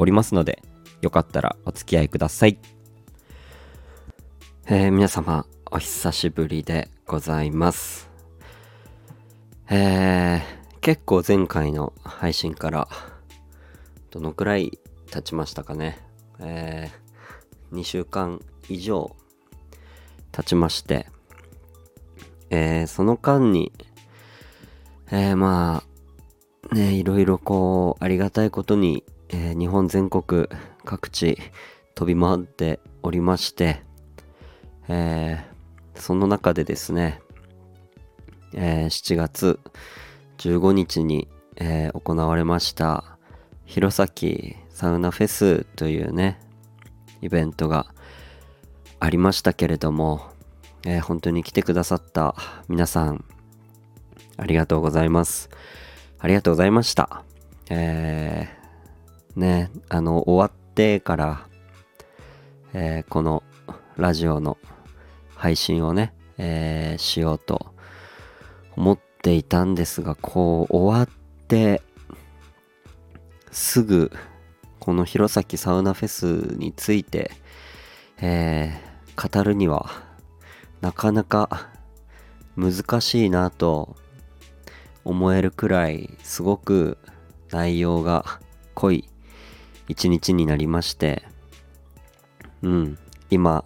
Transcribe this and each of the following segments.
おりますのでよかったらお付き合いください、え皆様お久しぶりでございますえー、結構前回の配信からどのくらい経ちましたかね。えー、2週間以上経ちまして、えー、その間に、えー、まあ、ね、いろいろこう、ありがたいことに、えー、日本全国各地飛び回っておりまして、えー、その中でですね、えー、7月15日に、え、行われました弘前サウナフェスというね、イベントがありましたけれども、えー、本当に来てくださった皆さん、ありがとうございます。ありがとうございました。え、ね、あの、終わってから、えー、このラジオの配信をね、えー、しようと思っていたんですが、こう、終わって、すぐこの弘前サウナフェスについて、えー、語るにはなかなか難しいなと思えるくらいすごく内容が濃い一日になりましてうん今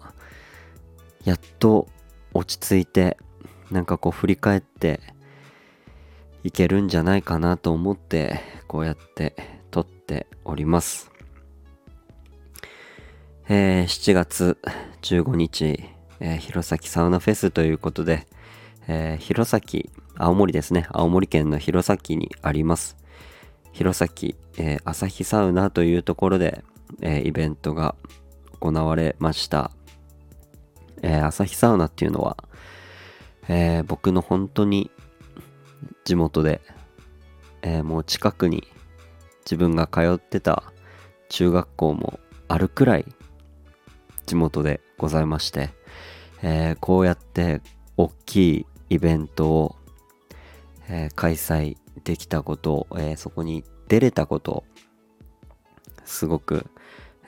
やっと落ち着いてなんかこう振り返っていけるんじゃないかなと思ってこうやって撮っております。えー、7月15日、えー、弘前サウナフェスということで、えー、弘前、青森ですね。青森県の弘前にあります。弘前、えー、朝日サウナというところで、えー、イベントが行われました。えー、朝日サウナっていうのは、えー、僕の本当に地元で、えー、もう近くに自分が通ってた中学校もあるくらい地元でございまして、えー、こうやって大きいイベントを、えー、開催できたこと、えー、そこに出れたことすごく、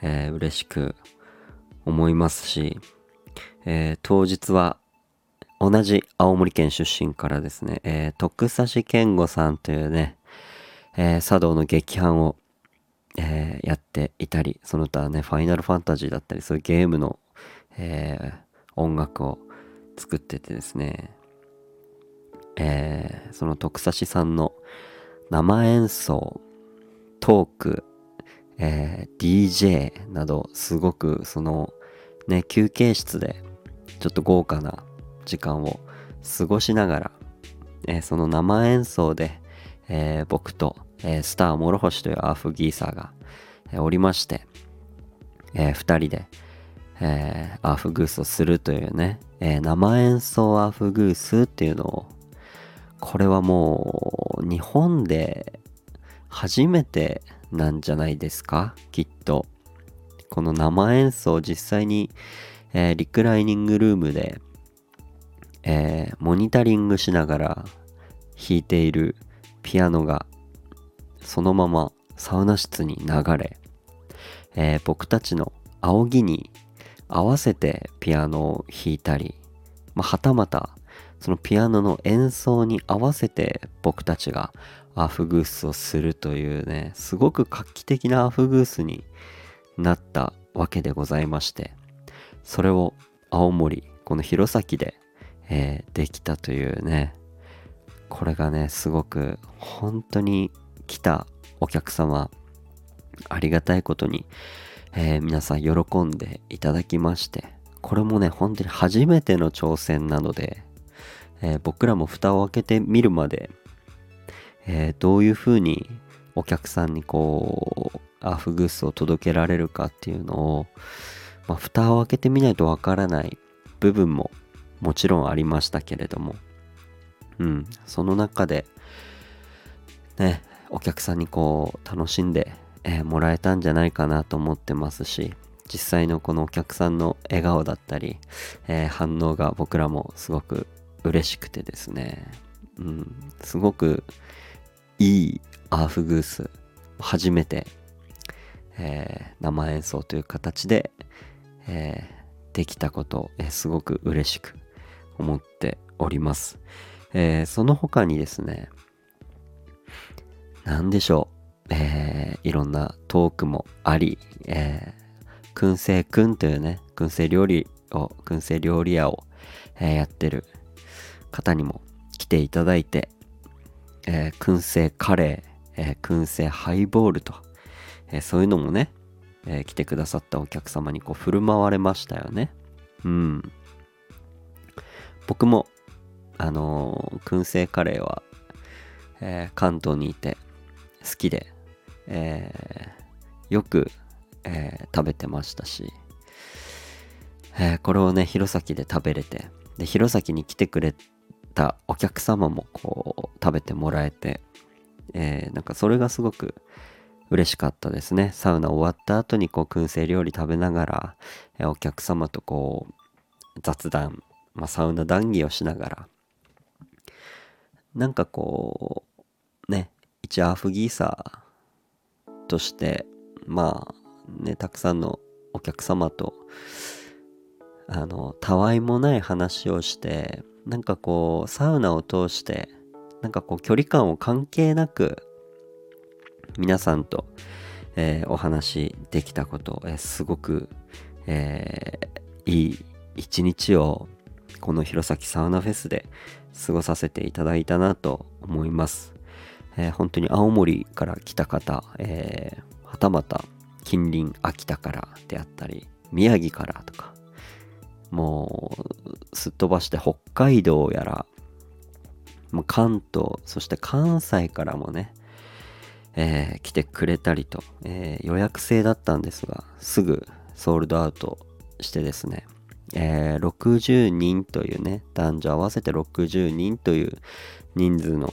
えー、嬉しく思いますし、えー、当日は同じ青森県出身からですね、えー、徳指健吾さんというね、えー、茶道の劇伴を、えー、やっていたり、その他ね、ファイナルファンタジーだったり、そういうゲームの、えー、音楽を作っててですね、えー、その徳指さんの生演奏、トーク、えー、DJ など、すごくその、ね、休憩室で、ちょっと豪華な時間を過ごしながら、えー、その生演奏で、えー、僕と、えー、スター諸星というアーフギーサーが、え、おりまして、えー、二人で、え、アーフグースをするというね、え、生演奏アーフグースっていうのを、これはもう日本で初めてなんじゃないですか？きっと。この生演奏実際に、えー、リクライニングルームで、えー、モニタリングしながら弾いているピアノがそのままサウナ室に流れ、えー、僕たちの仰ぎに合わせてピアノを弾いたり、まあ、はたまたそのピアノの演奏に合わせて僕たちがアフグースをするというねすごく画期的なアフグースになったわけでございましてそれを青森この弘前で、えー、できたというねこれがねすごく本当に来たお客様ありがたいことに、えー、皆さん喜んでいただきましてこれもね本当に初めての挑戦なので、えー、僕らも蓋を開けてみるまで、えー、どういう風にお客さんにこうアフグースを届けられるかっていうのを、まあ、蓋を開けてみないとわからない部分ももちろんありましたけれども。うん。その中でねお客さんにこう楽しんで、えー、もらえたんじゃないかなと思ってますし実際のこのお客さんの笑顔だったり、えー、反応が僕らもすごく嬉しくてですね、うん、すごくいいアーフグース初めて、えー、生演奏という形で、えー、できたことを、え、すごく嬉しく思っております、えー、その他にですね何でしょう、えー、いろんなトークもあり、えー、燻製くんというね、燻製料理を、燻製料理屋を、えー、やってる方にも来ていただいて、えー、燻製カレー、えー、燻製ハイボールと、えそういうのもね、え来てくださったお客様にこう振る舞われましたよね。うん。僕も、あの燻製カレーは、え関東にいて好きで、えよくえー、食べてましたし、えー、これをね弘前で食べれてで弘前に来てくれたお客様もこう食べてもらえて、えー、なんかそれがすごく嬉しかったですね。サウナ終わった後にこう燻製料理食べながら、えお客様とこう雑談、まあ、サウナ談義をしながらなんかこうね一アーフギーサーとしてまあね、たくさんのお客様と、あの、たわいもない話をして、なんかこう、サウナを通して、なんかこう、距離感を関係なく、皆さんと、えー、お話できたこと、えー、すごく、えー、いい一日を、この弘前サウナフェスで過ごさせていただいたなと思います。えー、本当に青森から来た方、えー、はたまた近隣秋田からであったり宮城からとかもうすっ飛ばして北海道やらもう関東そして関西からもね、えー、来てくれたりと、えー、予約制だったんですがすぐソールドアウトしてですね、えー、60人というね男女合わせて60人という人数の、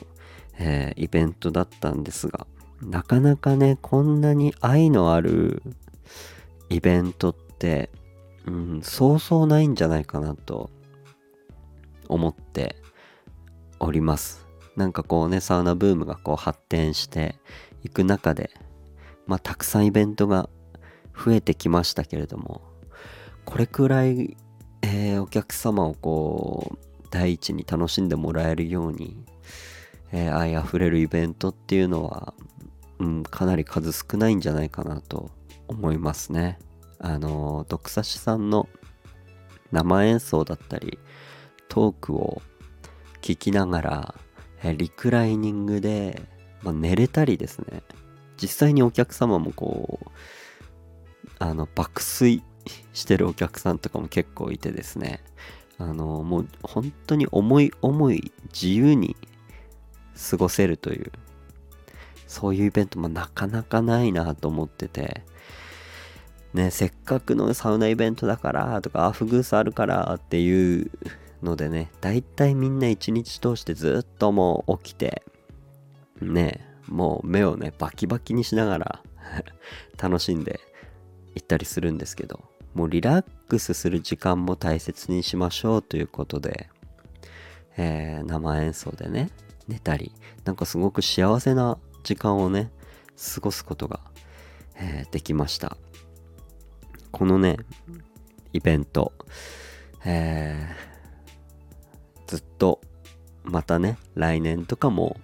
えイベントだったんですがなかなかね、こんなに愛のあるイベントって、うん、そうそうないんじゃないかなと思っております。なんかこうね、サウナブームがこう発展していく中で、まあたくさんイベントが増えてきましたけれども、これくらい、えー、お客様をこう、第一に楽しんでもらえるように、えー、愛あふれるイベントっていうのは、うん、かなり数少ないんじゃないかなと思いますね。あの、ドクサシさんの生演奏だったり、トークを聞きながら、リクライニングで、まあ、寝れたりですね。実際にお客様もこう、あの、爆睡してるお客さんとかも結構いてですね。あの、もう本当に思い思い自由に過ごせるというそういうイベントもなかなかないなと思ってて、ね、せっかくのサウナイベントだからとか、アフグースあるからっていうのでね、だいたいみんな一日通してずっともう起きて、ね、もう目をね、バキバキにしながら 楽しんで行ったりするんですけど、もうリラックスする時間も大切にしましょうということで、えー、生演奏でね、寝たり、なんかすごく幸せな時間をね、過ごすことが、えー、できました。このね、イベント、えー、ずっとまたね、来年とかも、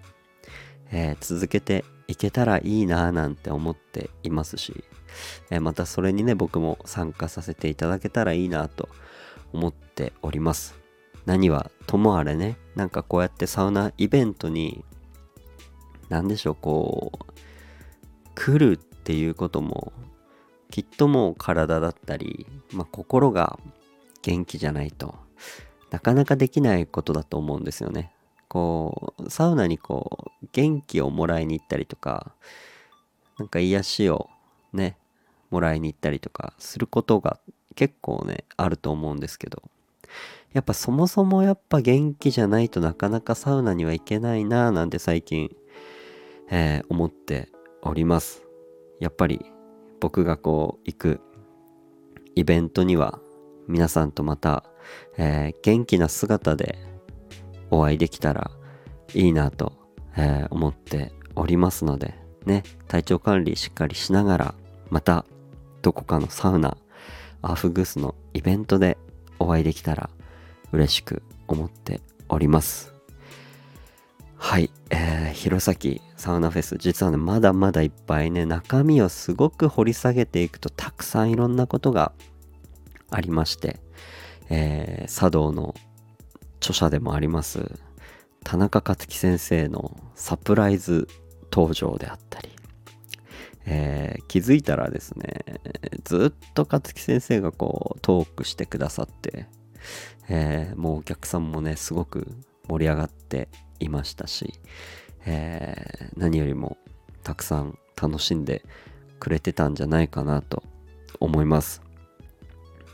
えー、続けていけたらいいなぁなんて思っていますし、えー、またそれにね、僕も参加させていただけたらいいなと思っております。何はともあれね、なんかこうやってサウナイベントに何でしょう、こう、来るっていうことも、きっともう体だったり、まあ、心が元気じゃないとなかなかできないことだと思うんですよね。こう、サウナにこう、元気をもらいに行ったりとか、なんか癒しをねもらいに行ったりとかすることが結構ねあると思うんですけどやっぱそもそもやっぱ元気じゃないとなかなかサウナには行けないなぁなんて最近、えー、思っておりますやっぱり僕がこう行くイベントには皆さんとまた、えー、元気な姿でお会いできたらいいなと、えー、思っておりますのでね体調管理しっかりしながらまたどこかのサウナアーフグースのイベントでお会いできたら嬉しく思っております。はい、えー、弘前サウナフェス実はねまだまだいっぱいね中身をすごく掘り下げていくとたくさんいろんなことがありまして、えー、茶道の著者でもあります田中克樹先生のサプライズ登場であったり。えー、気づいたらですねずっと勝木先生がこうトークしてくださって、えー、もうお客さんもねすごく盛り上がっていましたし、えー、何よりもたくさん楽しんでくれてたんじゃないかなと思います、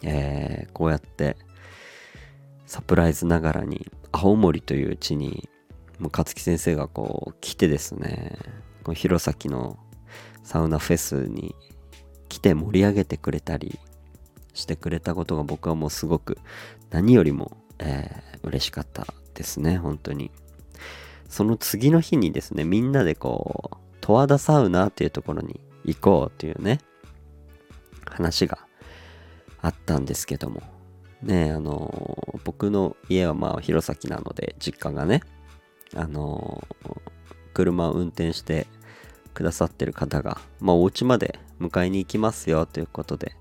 えー、こうやってサプライズながらに青森という地にもう勝木先生がこう来てですねこの弘前のサウナフェスに来て盛り上げてくれたりしてくれたことが僕はもうすごく何よりも、えー、嬉しかったですね本当に。その次の日にですねみんなでこう十和田サウナっていうところに行こうっていうね話があったんですけども。ねあの、僕の家はまあ弘前なので実家がねあの、車を運転してくださってる方が、まあ、お家まで迎えに行きますよということで、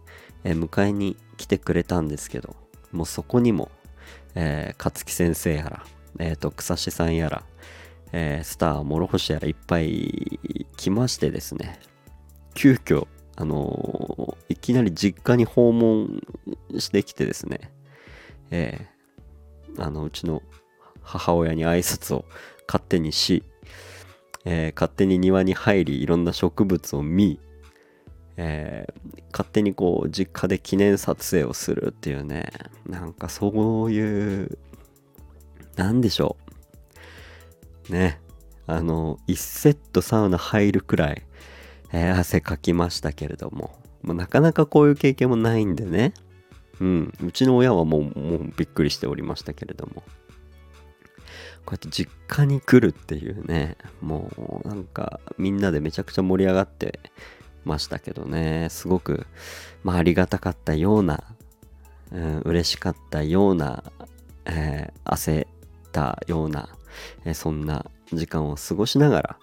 え、迎えに来てくれたんですけど、もうそこにも、えー、勝木先生やら、えー、と、草志さんやら、えー、スター、諸星やらいっぱい来ましてですね、急遽、あのー、いきなり実家に訪問してきてですね、えー、あの、うちの母親に挨拶を勝手にし、えー、勝手に庭に入りいろんな植物を見、えー、勝手にこう実家で記念撮影をするっていうね。なんかそういうなんでしょう。ね。あの1セットサウナ入るくらい、えー、汗かきましたけれども、ま、なかなかこういう経験もないんでね。うん。うちの親はもうもうびっくりしておりましたけれども。こうやって実家に来るっていうね、もうなんかみんなでめちゃくちゃ盛り上がってましたけどね、すごく、まあ、ありがたかったような、うん、嬉しかったような、えー、焦ったような、えー、そんな時間を過ごしながら、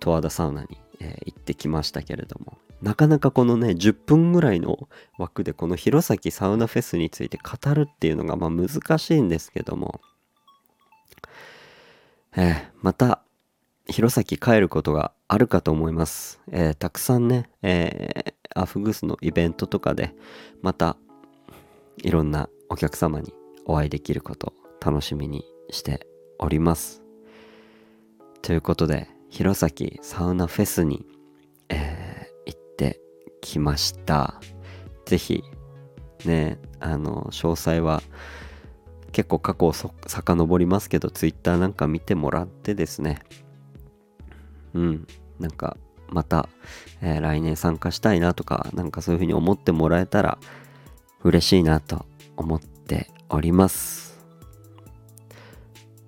十和田サウナに、えー、行ってきましたけれども、なかなかこのね、10分ぐらいの枠でこの弘前サウナフェスについて語るっていうのがまあ難しいんですけども、えー、また、弘前帰ることがあるかと思います。えー、たくさんね、えー、アフグスのイベントとかで、また、いろんなお客様にお会いできること楽しみにしております。ということで、弘前サウナフェスに、えー、行ってきました。ぜひ、ね、あの、詳細は、結構過去を遡りますけど、ツイッターなんか見てもらってですね、うん、なんかまた、えー、来年参加したいなとか、なんかそういうふうに思ってもらえたら嬉しいなと思っております。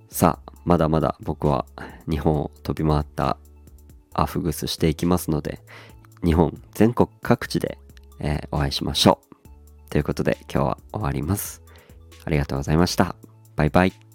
さあ、まだまだ僕は日本を飛び回ったアフグスしていきますので、日本全国各地で、えー、お会いしましょう。ということで今日は終わります。ありがとうございました。バイバイ。